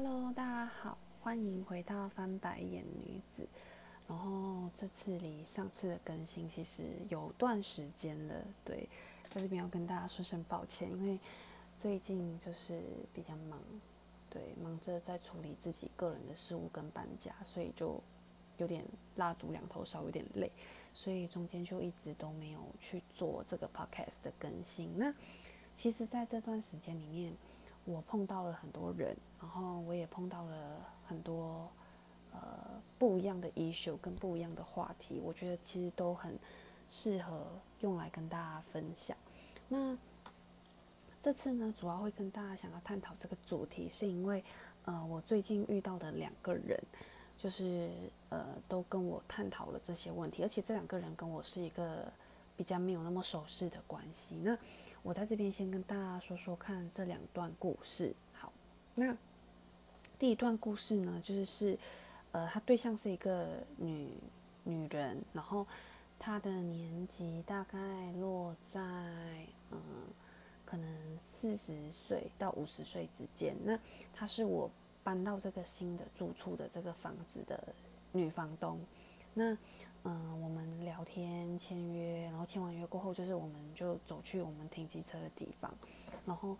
Hello，大家好，欢迎回到翻白眼女子。然后这次离上次的更新其实有段时间了，对，在这边要跟大家说声抱歉，因为最近就是比较忙，对，忙着在处理自己个人的事务跟搬家，所以就有点蜡烛两头烧，有点累，所以中间就一直都没有去做这个 podcast 的更新。那其实在这段时间里面，我碰到了很多人，然后我也碰到了很多呃不一样的 issue 跟不一样的话题，我觉得其实都很适合用来跟大家分享。那这次呢，主要会跟大家想要探讨这个主题，是因为呃我最近遇到的两个人，就是呃都跟我探讨了这些问题，而且这两个人跟我是一个比较没有那么熟识的关系。那我在这边先跟大家说说看这两段故事。好，那第一段故事呢，就是是，呃，他对象是一个女女人，然后她的年纪大概落在嗯，可能四十岁到五十岁之间。那她是我搬到这个新的住处的这个房子的女房东。那嗯，我们聊天签约，然后签完约过后，就是我们就走去我们停机车的地方，然后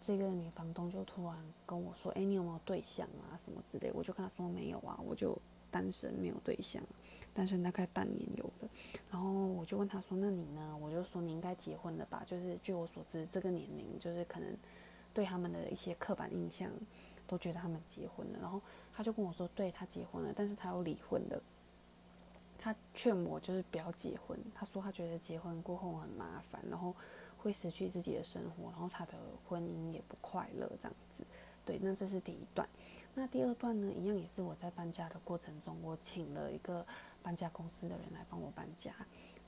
这个女房东就突然跟我说：“哎，你有没有对象啊？什么之类？”我就跟她说：“没有啊，我就单身，没有对象，单身大概半年有了。”然后我就问她说：“那你呢？”我就说：“你应该结婚了吧？”就是据我所知，这个年龄就是可能对他们的一些刻板印象都觉得他们结婚了。然后她就跟我说：“对他结婚了，但是他又离婚了。”他劝我就是不要结婚，他说他觉得结婚过后很麻烦，然后会失去自己的生活，然后他的婚姻也不快乐这样子。对，那这是第一段。那第二段呢，一样也是我在搬家的过程中，我请了一个搬家公司的人来帮我搬家。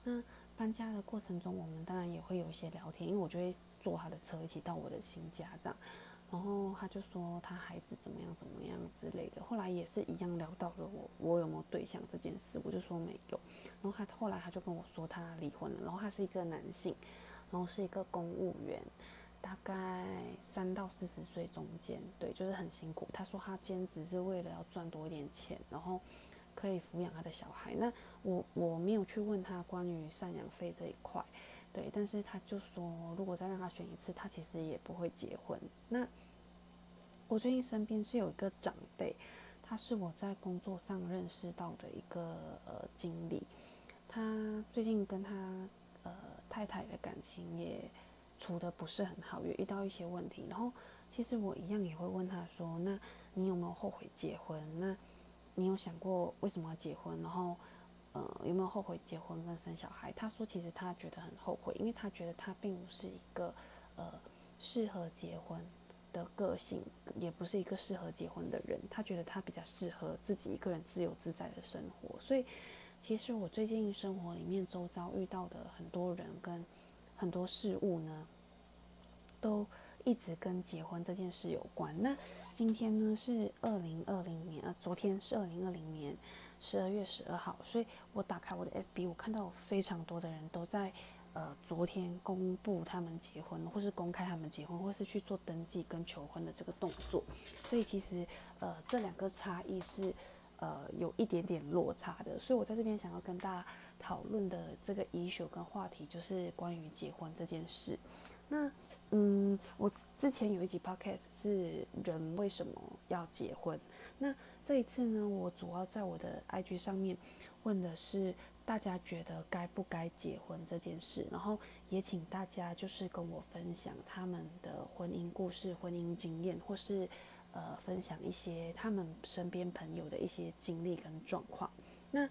那搬家的过程中，我们当然也会有一些聊天，因为我就会坐他的车一起到我的新家这样。然后他就说他孩子怎么样怎么样，后来也是一样聊到了我我有没有对象这件事，我就说没有。然后他后来他就跟我说他离婚了，然后他是一个男性，然后是一个公务员，大概三到四十岁中间，对，就是很辛苦。他说他兼职是为了要赚多一点钱，然后可以抚养他的小孩。那我我没有去问他关于赡养费这一块。对，但是他就说，如果再让他选一次，他其实也不会结婚。那我最近身边是有一个长辈，他是我在工作上认识到的一个呃经理，他最近跟他呃太太的感情也处的不是很好，也遇到一些问题。然后其实我一样也会问他说，那你有没有后悔结婚？那你有想过为什么要结婚？然后。呃，有没有后悔结婚跟生小孩？他说，其实他觉得很后悔，因为他觉得他并不是一个呃适合结婚的个性，也不是一个适合结婚的人。他觉得他比较适合自己一个人自由自在的生活。所以，其实我最近生活里面周遭遇到的很多人跟很多事物呢，都一直跟结婚这件事有关。那今天呢是二零二零年，呃，昨天是二零二零年。十二月十二号，所以我打开我的 FB，我看到有非常多的人都在，呃，昨天公布他们结婚，或是公开他们结婚，或是去做登记跟求婚的这个动作。所以其实，呃，这两个差异是，呃，有一点点落差的。所以我在这边想要跟大家讨论的这个 issue 跟话题，就是关于结婚这件事。那，嗯，我之前有一集 podcast 是人为什么要结婚？那这一次呢，我主要在我的 IG 上面问的是大家觉得该不该结婚这件事，然后也请大家就是跟我分享他们的婚姻故事、婚姻经验，或是呃分享一些他们身边朋友的一些经历跟状况。那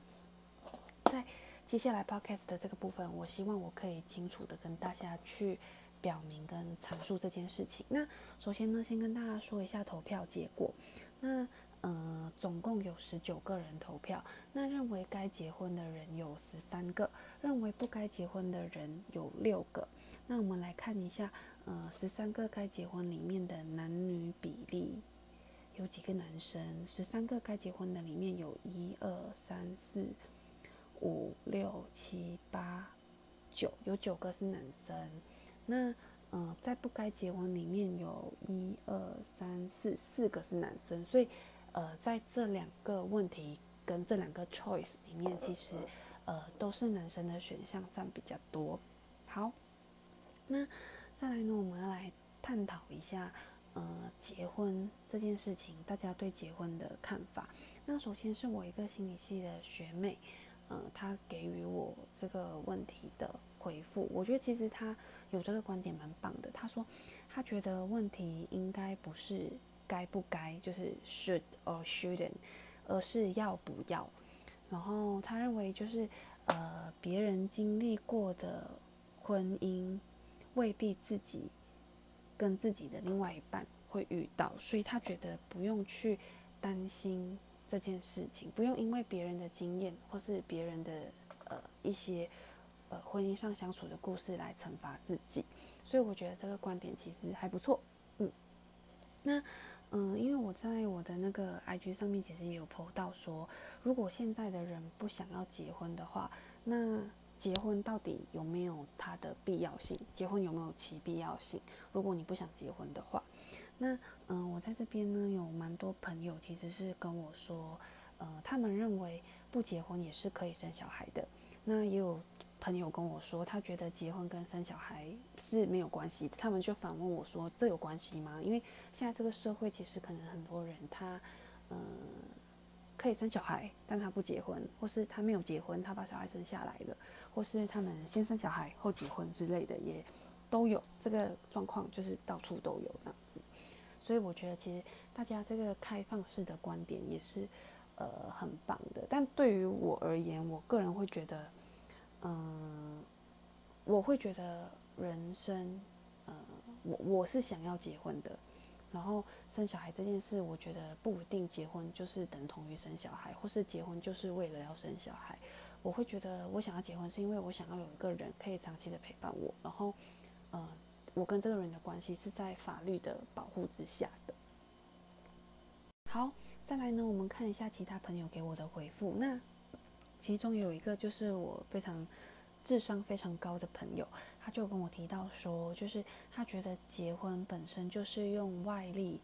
在接下来 Podcast 的这个部分，我希望我可以清楚的跟大家去表明跟阐述这件事情。那首先呢，先跟大家说一下投票结果。那嗯，总共有十九个人投票。那认为该结婚的人有十三个，认为不该结婚的人有六个。那我们来看一下，呃，十三个该结婚里面的男女比例有几个男生？十三个该结婚的里面有一二三四五六七八九，有九个是男生。那嗯，在不该结婚里面有一二三四四个是男生，所以呃，在这两个问题跟这两个 choice 里面，其实呃都是男生的选项占比较多。好，那再来呢，我们要来探讨一下呃结婚这件事情，大家对结婚的看法。那首先是我一个心理系的学妹，嗯，她给予我这个问题的回复，我觉得其实她。有这个观点蛮棒的。她说，她觉得问题应该不是该不该，就是 should or shouldn't，而是要不要。然后他认为，就是呃，别人经历过的婚姻，未必自己跟自己的另外一半会遇到，所以他觉得不用去担心这件事情，不用因为别人的经验或是别人的呃一些。呃，婚姻上相处的故事来惩罚自己，所以我觉得这个观点其实还不错。嗯，那嗯，因为我在我的那个 IG 上面其实也有 po 到说，如果现在的人不想要结婚的话，那结婚到底有没有它的必要性？结婚有没有其必要性？如果你不想结婚的话，那嗯，我在这边呢有蛮多朋友其实是跟我说，呃，他们认为不结婚也是可以生小孩的。那也有。朋友跟我说，他觉得结婚跟生小孩是没有关系的。他们就反问我说：“这有关系吗？”因为现在这个社会其实可能很多人他嗯可以生小孩，但他不结婚，或是他没有结婚，他把小孩生下来了，或是他们先生小孩后结婚之类的，也都有这个状况，就是到处都有这样子。所以我觉得其实大家这个开放式的观点也是呃很棒的。但对于我而言，我个人会觉得。嗯，我会觉得人生，嗯，我我是想要结婚的，然后生小孩这件事，我觉得不一定结婚就是等同于生小孩，或是结婚就是为了要生小孩。我会觉得我想要结婚，是因为我想要有一个人可以长期的陪伴我，然后，嗯，我跟这个人的关系是在法律的保护之下的。好，再来呢，我们看一下其他朋友给我的回复。那其中有一个就是我非常智商非常高的朋友，他就跟我提到说，就是他觉得结婚本身就是用外力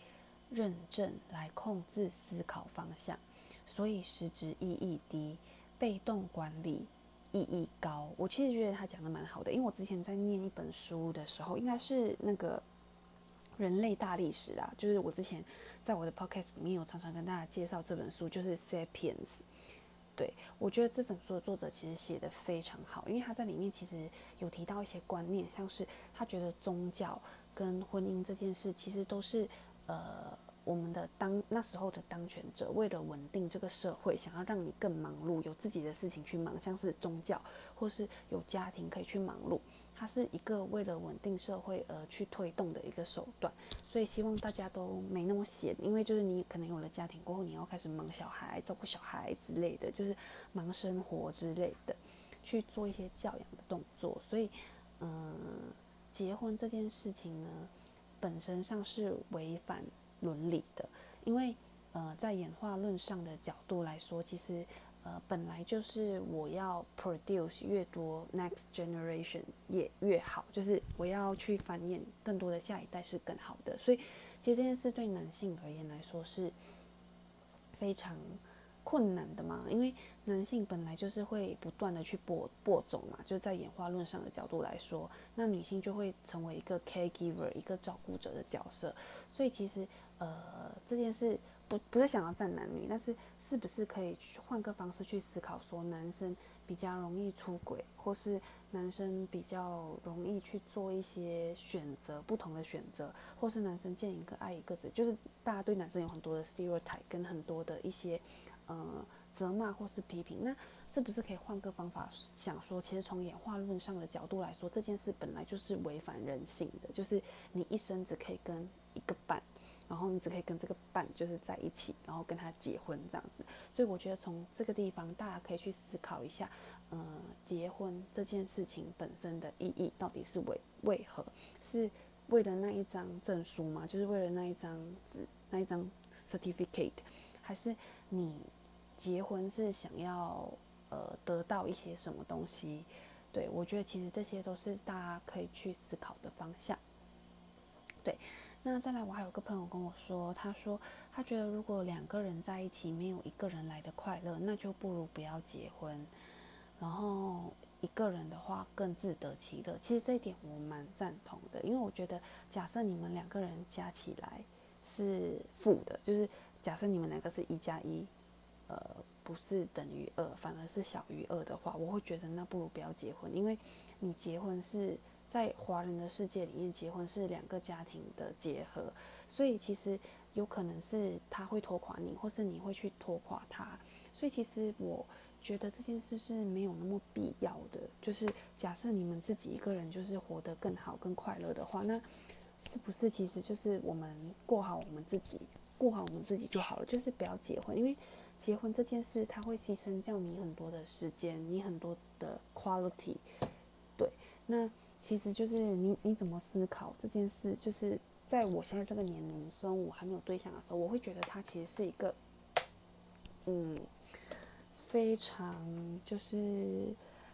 认证来控制思考方向，所以实质意义低，被动管理意义高。我其实觉得他讲的蛮好的，因为我之前在念一本书的时候，应该是那个人类大历史啊，就是我之前在我的 podcast 里面有常常跟大家介绍这本书，就是《Sapiens》。对，我觉得这本书的作者其实写的非常好，因为他在里面其实有提到一些观念，像是他觉得宗教跟婚姻这件事，其实都是呃我们的当那时候的当权者为了稳定这个社会，想要让你更忙碌，有自己的事情去忙，像是宗教或是有家庭可以去忙碌。它是一个为了稳定社会而去推动的一个手段，所以希望大家都没那么闲，因为就是你可能有了家庭过后，你要开始忙小孩、照顾小孩之类的，就是忙生活之类的，去做一些教养的动作。所以，嗯，结婚这件事情呢，本身上是违反伦理的，因为，呃，在演化论上的角度来说，其实。呃，本来就是我要 produce 越多 next generation 也越好，就是我要去繁衍更多的下一代是更好的。所以，其实这件事对男性而言来说是非常困难的嘛，因为男性本来就是会不断的去播播种嘛，就是在演化论上的角度来说，那女性就会成为一个 caregiver 一个照顾者的角色。所以，其实呃这件事。不不是想要站男女，但是是不是可以换个方式去思考，说男生比较容易出轨，或是男生比较容易去做一些选择，不同的选择，或是男生见一个爱一个，就是大家对男生有很多的 stereotype 跟很多的一些呃责骂或是批评，那是不是可以换个方法想说，其实从演化论上的角度来说，这件事本来就是违反人性的，就是你一生只可以跟一个伴。然后你只可以跟这个伴就是在一起，然后跟他结婚这样子。所以我觉得从这个地方，大家可以去思考一下，呃，结婚这件事情本身的意义到底是为为何？是为了那一张证书吗？就是为了那一张纸、那一张 certificate，还是你结婚是想要呃得到一些什么东西？对我觉得其实这些都是大家可以去思考的方向。对，那再来，我还有个朋友跟我说，他说他觉得如果两个人在一起没有一个人来的快乐，那就不如不要结婚。然后一个人的话更自得其乐。其实这一点我蛮赞同的，因为我觉得假设你们两个人加起来是负的，就是假设你们两个是一加一，呃，不是等于二，反而是小于二的话，我会觉得那不如不要结婚，因为你结婚是。在华人的世界里面，结婚是两个家庭的结合，所以其实有可能是他会拖垮你，或是你会去拖垮他。所以其实我觉得这件事是没有那么必要的。就是假设你们自己一个人就是活得更好、更快乐的话，那是不是其实就是我们过好我们自己，过好我们自己就好了？就是不要结婚，因为结婚这件事它会牺牲掉你很多的时间，你很多的 quality。对，那。其实就是你你怎么思考这件事，就是在我现在这个年龄，虽然我还没有对象的时候，我会觉得它其实是一个，嗯，非常就是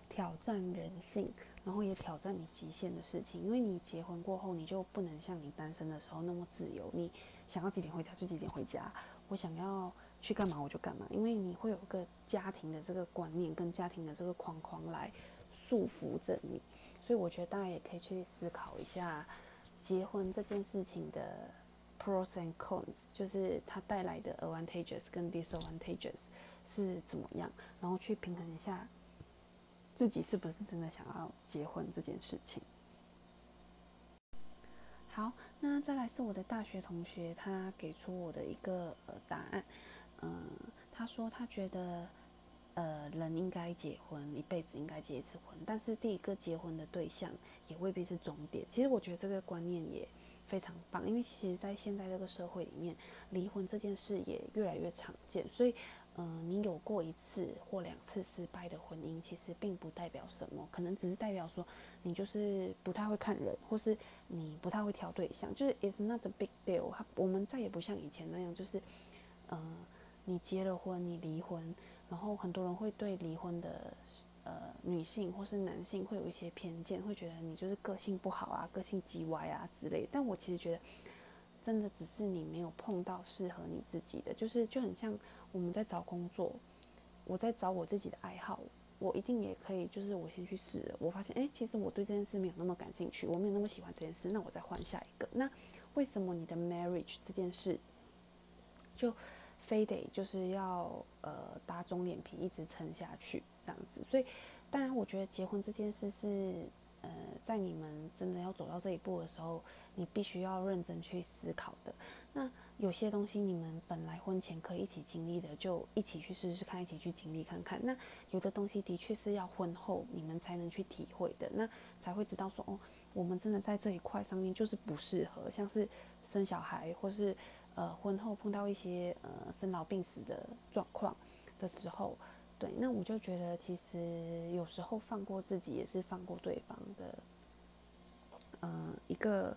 挑战人性，然后也挑战你极限的事情。因为你结婚过后，你就不能像你单身的时候那么自由，你想要几点回家就几点回家，我想要去干嘛我就干嘛，因为你会有个家庭的这个观念跟家庭的这个框框来束缚着你。所以我觉得大家也可以去思考一下结婚这件事情的 pros and cons，就是它带来的 advantages 跟 disadvantages 是怎么样，然后去平衡一下自己是不是真的想要结婚这件事情。好，那再来是我的大学同学，他给出我的一个呃答案，嗯，他说他觉得。呃，人应该结婚，一辈子应该结一次婚，但是第一个结婚的对象也未必是终点。其实我觉得这个观念也非常棒，因为其实，在现在这个社会里面，离婚这件事也越来越常见。所以，嗯，你有过一次或两次失败的婚姻，其实并不代表什么，可能只是代表说你就是不太会看人，或是你不太会挑对象，就是 it's not a big deal。我们再也不像以前那样，就是嗯，你结了婚，你离婚。然后很多人会对离婚的呃女性或是男性会有一些偏见，会觉得你就是个性不好啊，个性极歪啊之类。但我其实觉得，真的只是你没有碰到适合你自己的，就是就很像我们在找工作，我在找我自己的爱好，我一定也可以，就是我先去试，我发现哎，其实我对这件事没有那么感兴趣，我没有那么喜欢这件事，那我再换下一个。那为什么你的 marriage 这件事就？非得就是要呃打肿脸皮一直撑下去这样子，所以当然我觉得结婚这件事是呃在你们真的要走到这一步的时候，你必须要认真去思考的。那有些东西你们本来婚前可以一起经历的，就一起去试试看，一起去经历看看。那有的东西的确是要婚后你们才能去体会的，那才会知道说哦，我们真的在这一块上面就是不适合，像是生小孩或是。呃，婚后碰到一些呃生老病死的状况的时候，对，那我就觉得其实有时候放过自己也是放过对方的，嗯，一个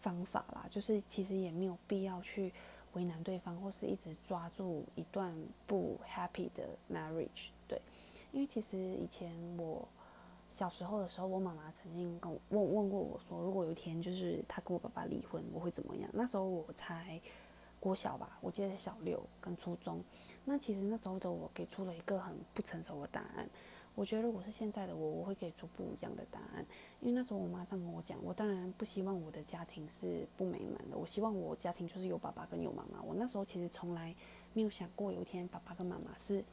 方法啦。就是其实也没有必要去为难对方，或是一直抓住一段不 happy 的 marriage。对，因为其实以前我小时候的时候，我妈妈曾经跟我问问过我说，如果有一天就是她跟我爸爸离婚，我会怎么样？那时候我才。国小吧，我记得小六跟初中。那其实那时候的我给出了一个很不成熟的答案。我觉得如果是现在的我，我会给出不一样的答案。因为那时候我妈这样跟我讲，我当然不希望我的家庭是不美满的。我希望我家庭就是有爸爸跟有妈妈。我那时候其实从来没有想过有一天爸爸跟妈妈是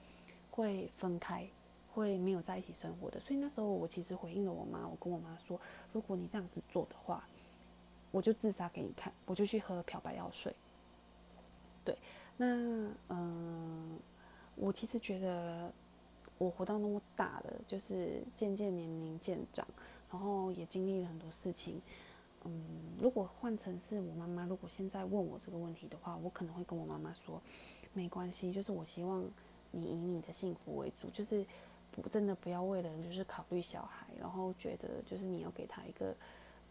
会分开，会没有在一起生活的。所以那时候我其实回应了我妈，我跟我妈说，如果你这样子做的话，我就自杀给你看，我就去喝漂白药水。对，那嗯，我其实觉得我活到那么大了，就是渐渐年龄渐长，然后也经历了很多事情。嗯，如果换成是我妈妈，如果现在问我这个问题的话，我可能会跟我妈妈说，没关系，就是我希望你以你的幸福为主，就是真的不要为了就是考虑小孩，然后觉得就是你要给他一个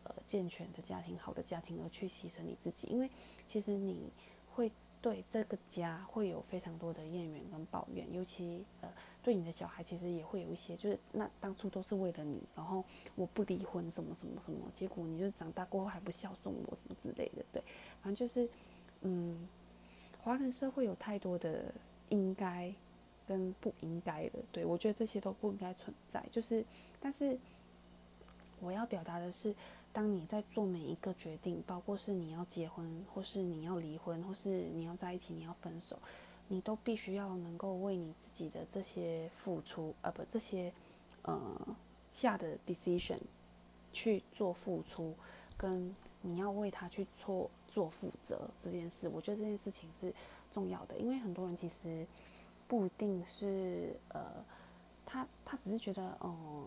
呃健全的家庭、好的家庭而去牺牲你自己，因为其实你会。对这个家会有非常多的怨言跟抱怨，尤其呃对你的小孩其实也会有一些，就是那当初都是为了你，然后我不离婚什么什么什么，结果你就长大过后还不孝顺我什么之类的，对，反正就是嗯，华人社会有太多的应该跟不应该的，对我觉得这些都不应该存在，就是但是我要表达的是。当你在做每一个决定，包括是你要结婚，或是你要离婚，或是你要在一起，你要分手，你都必须要能够为你自己的这些付出，呃，不，这些呃下的 decision 去做付出，跟你要为他去做做负责这件事，我觉得这件事情是重要的，因为很多人其实不一定是呃，他他只是觉得，哦。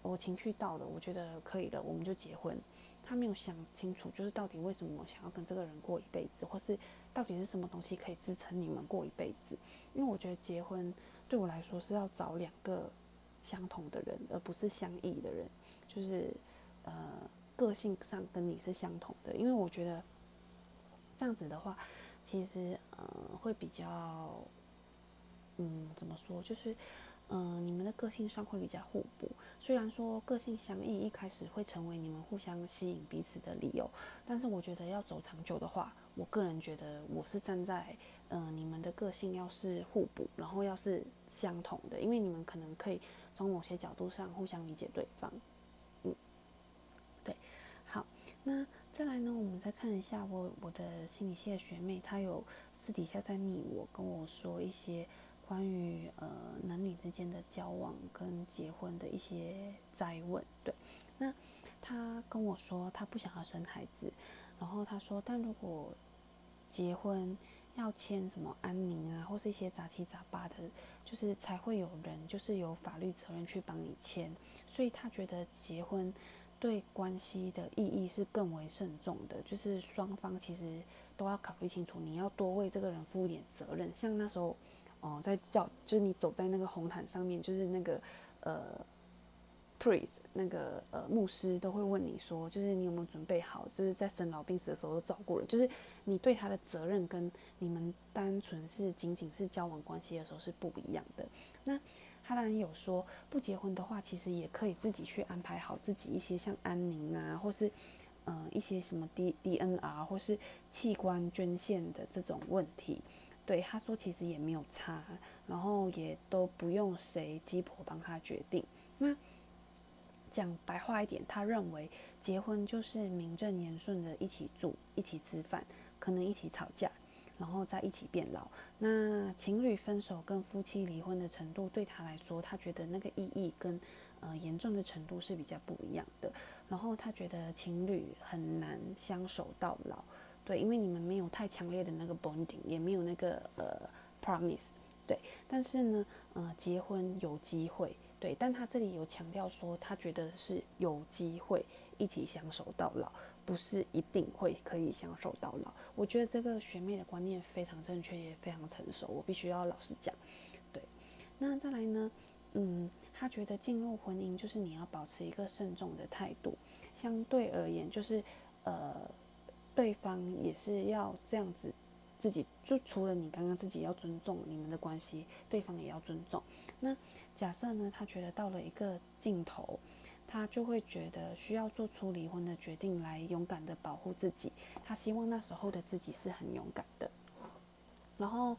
我情绪到了，我觉得可以了，我们就结婚。他没有想清楚，就是到底为什么想要跟这个人过一辈子，或是到底是什么东西可以支撑你们过一辈子？因为我觉得结婚对我来说是要找两个相同的人，而不是相异的人，就是呃个性上跟你是相同的。因为我觉得这样子的话，其实呃会比较嗯怎么说，就是。嗯，你们的个性上会比较互补。虽然说个性相异，一开始会成为你们互相吸引彼此的理由，但是我觉得要走长久的话，我个人觉得我是站在，嗯，你们的个性要是互补，然后要是相同的，因为你们可能可以从某些角度上互相理解对方。嗯，对，好，那再来呢，我们再看一下我我的心理系的学妹，她有私底下在密我，跟我说一些。关于呃男女之间的交往跟结婚的一些灾问，对，那他跟我说他不想要生孩子，然后他说，但如果结婚要签什么安宁啊，或是一些杂七杂八的，就是才会有人就是有法律责任去帮你签，所以他觉得结婚对关系的意义是更为慎重的，就是双方其实都要考虑清楚，你要多为这个人负一点责任，像那时候。哦，在教就是你走在那个红毯上面，就是那个呃，priest 那个呃牧师都会问你说，就是你有没有准备好，就是在生老病死的时候都照顾了，就是你对他的责任跟你们单纯是仅仅是交往关系的时候是不一样的。那他当然有说，不结婚的话，其实也可以自己去安排好自己一些像安宁啊，或是嗯一些什么 D D N R 或是器官捐献的这种问题。对他说，其实也没有差，然后也都不用谁鸡婆帮他决定。那讲白话一点，他认为结婚就是名正言顺的一起住、一起吃饭，可能一起吵架，然后再一起变老。那情侣分手跟夫妻离婚的程度，对他来说，他觉得那个意义跟呃严重的程度是比较不一样的。然后他觉得情侣很难相守到老。对，因为你们没有太强烈的那个 bonding，也没有那个呃 promise，对。但是呢，呃，结婚有机会，对。但他这里有强调说，他觉得是有机会一起相守到老，不是一定会可以相守到老。我觉得这个学妹的观念非常正确，也非常成熟。我必须要老实讲，对。那再来呢，嗯，他觉得进入婚姻就是你要保持一个慎重的态度，相对而言就是呃。对方也是要这样子，自己就除了你刚刚自己要尊重你们的关系，对方也要尊重。那假设呢，他觉得到了一个尽头，他就会觉得需要做出离婚的决定来勇敢的保护自己。他希望那时候的自己是很勇敢的。然后。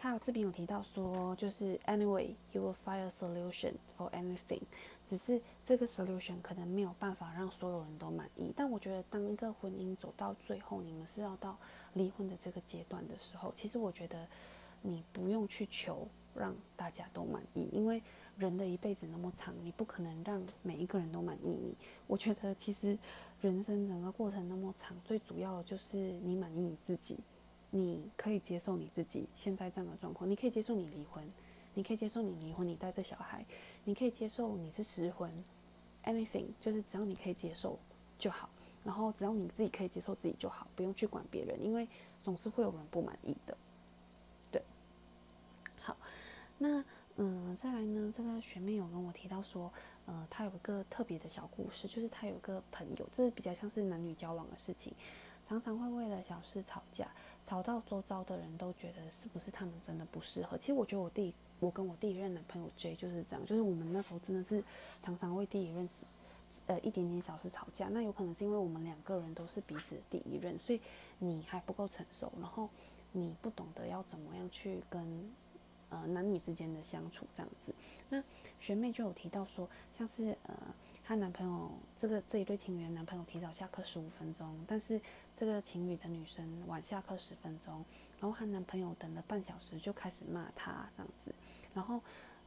他这边有提到说，就是 anyway you will find a solution for anything，只是这个 solution 可能没有办法让所有人都满意。但我觉得，当一个婚姻走到最后，你们是要到离婚的这个阶段的时候，其实我觉得你不用去求让大家都满意，因为人的一辈子那么长，你不可能让每一个人都满意你。我觉得其实人生整个过程那么长，最主要的就是你满意你自己。你可以接受你自己现在这样的状况，你可以接受你离婚，你可以接受你离婚，你带着小孩，你可以接受你是失婚，anything，就是只要你可以接受就好，然后只要你自己可以接受自己就好，不用去管别人，因为总是会有人不满意的。对，好，那嗯，再来呢，这个学妹有跟我提到说，呃，她有一个特别的小故事，就是她有一个朋友，这是比较像是男女交往的事情。常常会为了小事吵架，吵到周遭的人都觉得是不是他们真的不适合。其实我觉得我弟，我跟我第一任男朋友 J 就是这样，就是我们那时候真的是常常为第一任呃一点点小事吵架。那有可能是因为我们两个人都是彼此第一任，所以你还不够成熟，然后你不懂得要怎么样去跟。呃，男女之间的相处这样子，那学妹就有提到说，像是呃，她男朋友这个这一对情侣的男朋友提早下课十五分钟，但是这个情侣的女生晚下课十分钟，然后她男朋友等了半小时就开始骂她这样子，然后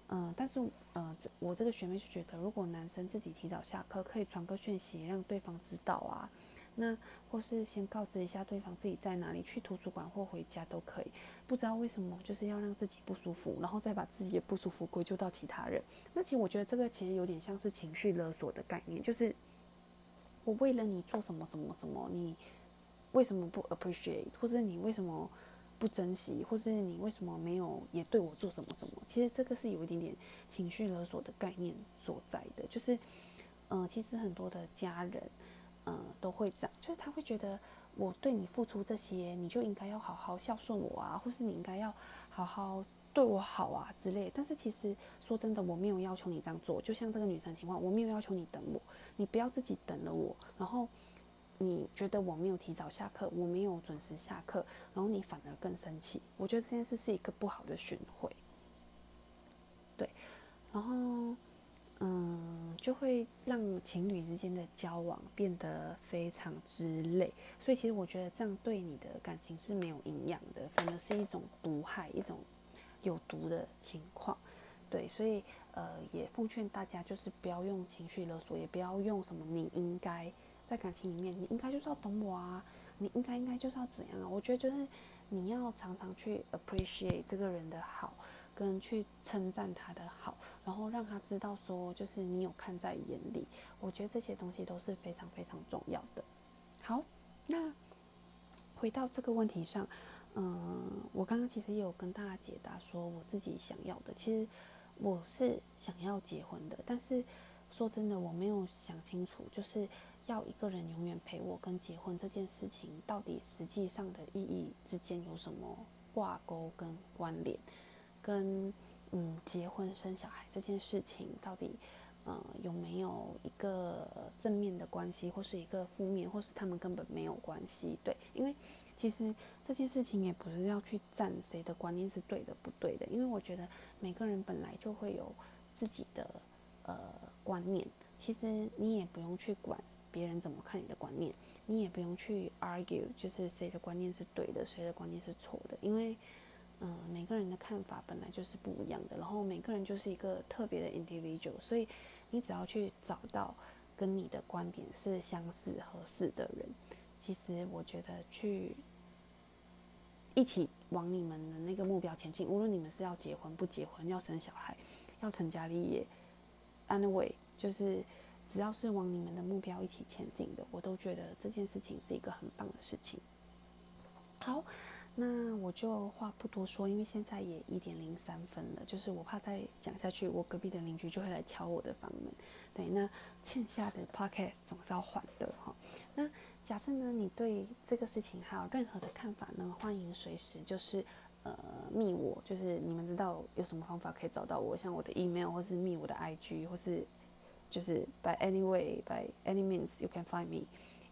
嗯，但是呃，我这个学妹就觉得，如果男生自己提早下课，可以传个讯息让对方知道啊。那或是先告知一下对方自己在哪里，去图书馆或回家都可以。不知道为什么就是要让自己不舒服，然后再把自己的不舒服归咎到其他人。那其实我觉得这个其实有点像是情绪勒索的概念，就是我为了你做什么什么什么，你为什么不 appreciate，或者你为什么不珍惜，或是你为什么没有也对我做什么什么？其实这个是有一点点情绪勒索的概念所在的，就是嗯，其实很多的家人。嗯，都会这样，就是他会觉得我对你付出这些，你就应该要好好孝顺我啊，或是你应该要好好对我好啊之类。但是其实说真的，我没有要求你这样做。就像这个女生情况，我没有要求你等我，你不要自己等了我，然后你觉得我没有提早下课，我没有准时下课，然后你反而更生气。我觉得这件事是一个不好的循环。对，然后。嗯，就会让情侣之间的交往变得非常之累，所以其实我觉得这样对你的感情是没有营养的，反而是一种毒害，一种有毒的情况。对，所以呃，也奉劝大家，就是不要用情绪勒索，也不要用什么你应该在感情里面，你应该就是要懂我啊，你应该应该就是要怎样啊？我觉得就是你要常常去 appreciate 这个人的好。跟去称赞他的好，然后让他知道说，就是你有看在眼里。我觉得这些东西都是非常非常重要的。好，那回到这个问题上，嗯，我刚刚其实也有跟大家解答说，我自己想要的，其实我是想要结婚的，但是说真的，我没有想清楚，就是要一个人永远陪我跟结婚这件事情，到底实际上的意义之间有什么挂钩跟关联？跟嗯结婚生小孩这件事情到底呃有没有一个正面的关系，或是一个负面，或是他们根本没有关系？对，因为其实这件事情也不是要去站谁的观念是对的不对的，因为我觉得每个人本来就会有自己的呃观念，其实你也不用去管别人怎么看你的观念，你也不用去 argue，就是谁的观念是对的，谁的观念是错的，因为。嗯，每个人的看法本来就是不一样的，然后每个人就是一个特别的 individual，所以你只要去找到跟你的观点是相似、合适的人，其实我觉得去一起往你们的那个目标前进，无论你们是要结婚、不结婚、要生小孩、要成家立业，anyway，就是只要是往你们的目标一起前进的，我都觉得这件事情是一个很棒的事情。好。那我就话不多说，因为现在也一点零三分了，就是我怕再讲下去，我隔壁的邻居就会来敲我的房门。对，那欠下的 podcast 总是要还的哈。那假设呢，你对这个事情还有任何的看法呢？欢迎随时就是呃密我，就是你们知道有什么方法可以找到我，像我的 email 或是密我的 IG，或是就是 by any way by any means you can find me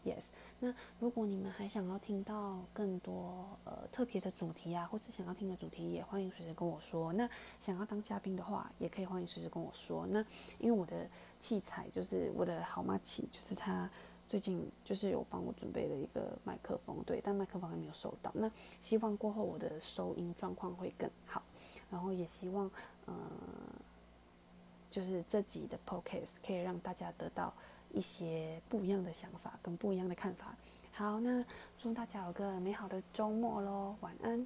yes。那如果你们还想要听到更多呃特别的主题啊，或是想要听的主题，也欢迎随时跟我说。那想要当嘉宾的话，也可以欢迎随时跟我说。那因为我的器材就是我的好妈器，就是他最近就是有帮我准备了一个麦克风，对，但麦克风还没有收到。那希望过后我的收音状况会更好，然后也希望呃，就是这集的 Podcast 可以让大家得到。一些不一样的想法跟不一样的看法。好，那祝大家有个美好的周末喽，晚安。